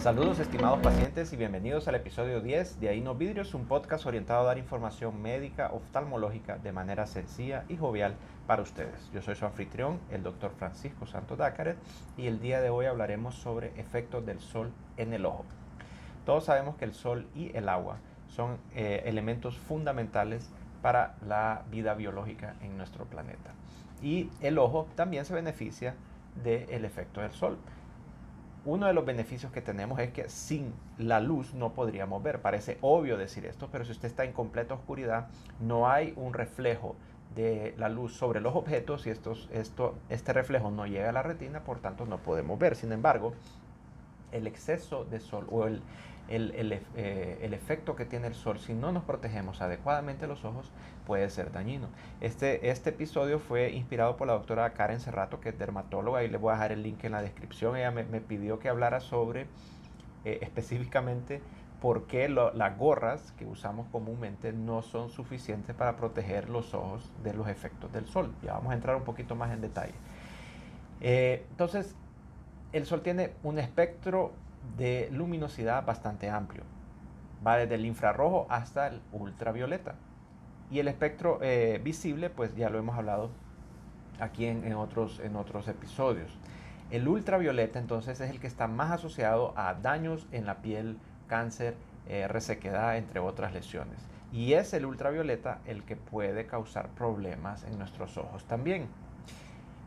Saludos estimados pacientes y bienvenidos al episodio 10 de Ahí no Vidrios, un podcast orientado a dar información médica oftalmológica de manera sencilla y jovial para ustedes. Yo soy su anfitrión, el doctor Francisco Santo Dácaret, y el día de hoy hablaremos sobre efectos del sol en el ojo. Todos sabemos que el sol y el agua son eh, elementos fundamentales para la vida biológica en nuestro planeta. Y el ojo también se beneficia del efecto del sol uno de los beneficios que tenemos es que sin la luz no podríamos ver. Parece obvio decir esto, pero si usted está en completa oscuridad, no hay un reflejo de la luz sobre los objetos y estos, esto, este reflejo no llega a la retina, por tanto no podemos ver. Sin embargo, el exceso de sol o el, eh, el, efecto que tiene el sol si no nos protegemos adecuadamente los ojos puede ser dañino. Este, este episodio fue inspirado por la doctora Karen Cerrato, que es dermatóloga, y le voy a dejar el link en la descripción. Ella me, pidió que hablara sobre eh, específicamente por qué las gorras que usamos comúnmente no son suficientes para proteger los ojos de los efectos del sol. Ya vamos a entrar un poquito más en detalle. Eh, entonces, el sol tiene un espectro de luminosidad bastante amplio. Va desde el infrarrojo hasta el ultravioleta. Y el espectro eh, visible, pues ya lo hemos hablado aquí en, otros, episodios. El ultravioleta entonces es el que está más asociado a daños en la piel, cáncer, eh, resequedad, entre otras lesiones. Y es el ultravioleta el que puede causar problemas en nuestros ojos también.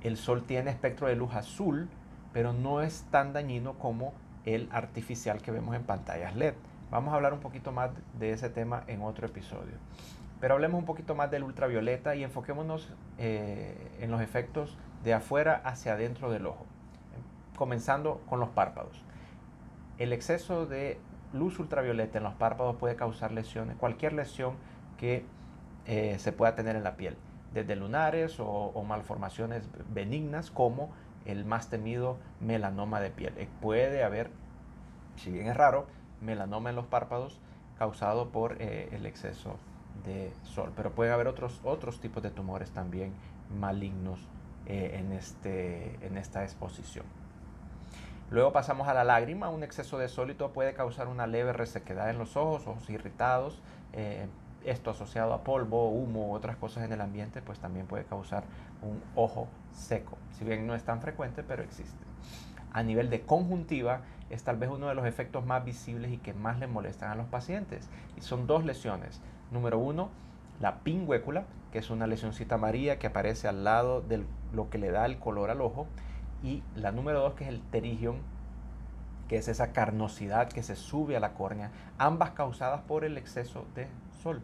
El sol tiene espectro de luz azul, pero no es tan dañino como el artificial que vemos en pantallas LED. Vamos a hablar un poquito más de ese tema en otro episodio. Pero hablemos un poquito más del ultravioleta y enfoquémonos eh, en los efectos de afuera hacia adentro del ojo, comenzando con los párpados. El exceso de luz ultravioleta en los párpados puede causar lesiones, cualquier lesión que eh, se pueda tener en la piel, desde lunares o malformaciones benignas como el más temido melanoma de piel. Eh, puede haber, si bien es raro, melanoma en los párpados causado por eh, el exceso de sol, pero puede haber otros, otros tipos de tumores también malignos eh, en, este, en esta exposición. Luego pasamos a la lágrima. Un exceso de sólido puede causar una leve resequedad en los ojos, ojos irritados, esto asociado a polvo, humo u otras cosas en el ambiente, pues también puede causar un ojo seco. Si bien no es tan frecuente, pero existe. A nivel de conjuntiva, es tal vez uno de los efectos más visibles y que más le molestan a los pacientes. Y son dos lesiones. Número uno, la pingüécula, que es una lesioncita amarilla que aparece al lado de lo que le da el color al ojo. Y la número dos, que es el terigion, que es esa carnosidad que se sube a la córnea, ambas causadas por el exceso de sol.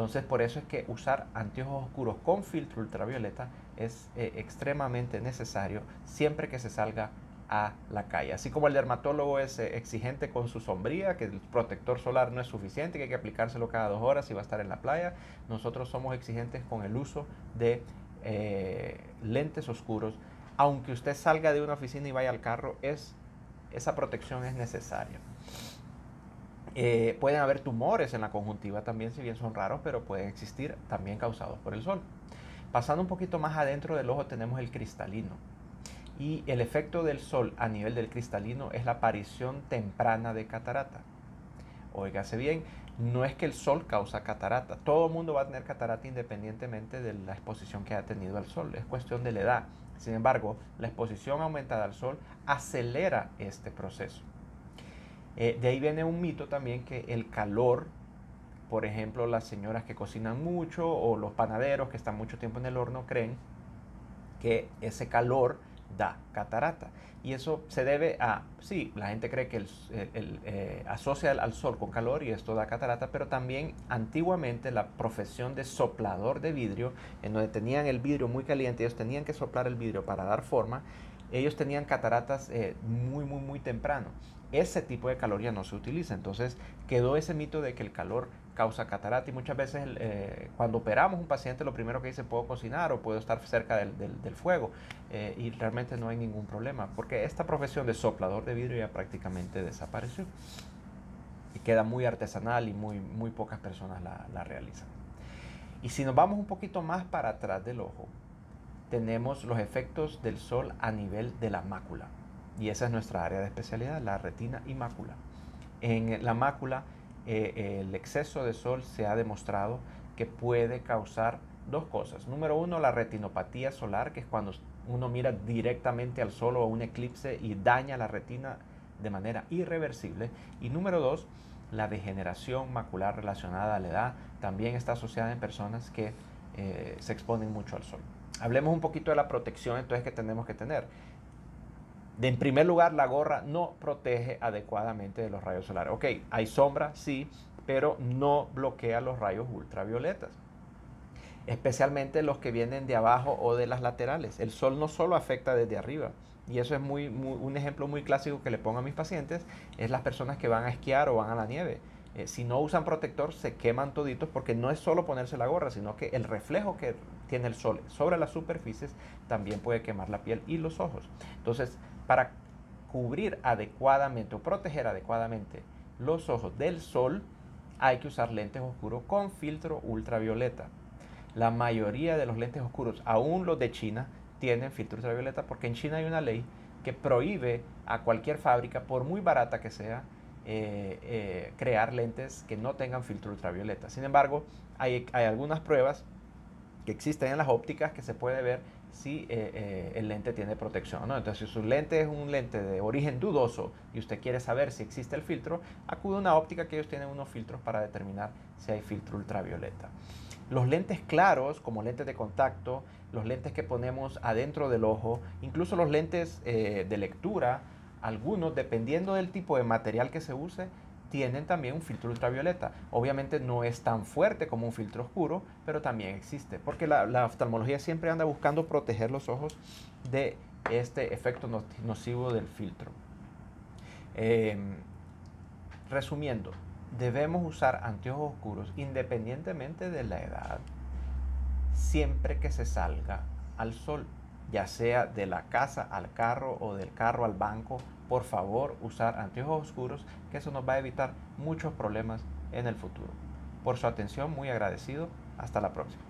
Entonces por eso es que usar anteojos oscuros con filtro ultravioleta es eh, extremadamente necesario siempre que se salga a la calle. Así como el dermatólogo es eh, exigente con su sombría, que el protector solar no es suficiente, que hay que aplicárselo cada dos horas si va a estar en la playa, nosotros somos exigentes con el uso de eh, lentes oscuros. Aunque usted salga de una oficina y vaya al carro, es, esa protección es necesaria. Eh, pueden haber tumores en la conjuntiva también, si bien son raros, pero pueden existir también causados por el sol. Pasando un poquito más adentro del ojo tenemos el cristalino. Y el efecto del sol a nivel del cristalino es la aparición temprana de catarata. Óigase bien, no es que el sol causa catarata. Todo el mundo va a tener catarata independientemente de la exposición que haya tenido al sol. Es cuestión de la edad. Sin embargo, la exposición aumentada al sol acelera este proceso. Eh, de ahí viene un mito también que el calor, por ejemplo, las señoras que cocinan mucho o los panaderos que están mucho tiempo en el horno creen que ese calor da catarata. Y eso se debe a, sí, la gente cree que el, eh, asocia al, sol con calor y esto da catarata, pero también antiguamente la profesión de soplador de vidrio, en donde tenían el vidrio muy caliente, ellos tenían que soplar el vidrio para dar forma, ellos tenían cataratas eh, muy, muy, muy temprano ese tipo de calor ya no se utiliza. Entonces quedó ese mito de que el calor causa catarata y muchas veces eh, cuando operamos un paciente lo primero que dice puedo cocinar o puedo estar cerca del, fuego eh, y realmente no hay ningún problema porque esta profesión de soplador de vidrio ya prácticamente desapareció y queda muy artesanal y muy, muy pocas personas la, la realizan. Y si nos vamos un poquito más para atrás del ojo, tenemos los efectos del sol a nivel de la mácula. Y esa es nuestra área de especialidad, la retina y mácula. En la mácula, eh, el exceso de sol se ha demostrado que puede causar dos cosas. Número uno, la retinopatía solar, que es cuando uno mira directamente al sol o a un eclipse y daña la retina de manera irreversible. Y número dos, la degeneración macular relacionada a la edad también está asociada en personas que eh, se exponen mucho al sol. Hablemos un poquito de la protección entonces que tenemos que tener. En primer lugar, la gorra no protege adecuadamente de los rayos solares. Ok, hay sombra, sí, pero no bloquea los rayos ultravioletas. Especialmente los que vienen de abajo o de las laterales. El sol no solo afecta desde arriba, y eso es muy, un ejemplo muy clásico que le pongo a mis pacientes, es las personas que van a esquiar o van a la nieve. Eh, si no usan protector, se queman toditos porque no es solo ponerse la gorra, sino que el reflejo que tiene el sol sobre las superficies también puede quemar la piel y los ojos. Entonces, para cubrir adecuadamente o proteger adecuadamente los ojos del sol, hay que usar lentes oscuros con filtro ultravioleta. La mayoría de los lentes oscuros, aún los de China, tienen filtro ultravioleta porque en China hay una ley que prohíbe a cualquier fábrica, por muy barata que sea, eh, eh, crear lentes que no tengan filtro ultravioleta. Sin embargo, hay, algunas pruebas existen en las ópticas que se puede ver si eh, el lente tiene protección. ¿no? Entonces, si su lente es un lente de origen dudoso y usted quiere saber si existe el filtro, acude a una óptica que ellos tienen unos filtros para determinar si hay filtro ultravioleta. Los lentes claros, como lentes de contacto, los lentes que ponemos adentro del ojo, incluso los lentes eh, de lectura, algunos, dependiendo del tipo de material que se use, tienen también un filtro ultravioleta. Obviamente no es tan fuerte como un filtro oscuro, pero también existe, porque la, oftalmología siempre anda buscando proteger los ojos de este efecto nocivo del filtro. Em, resumiendo, debemos usar anteojos oscuros independientemente de la edad, siempre que se salga al sol, ya sea de la casa al carro o del carro al banco. Por favor, usar anteojos oscuros, que eso nos va a evitar muchos problemas en el futuro. Por su atención, muy agradecido. Hasta la próxima.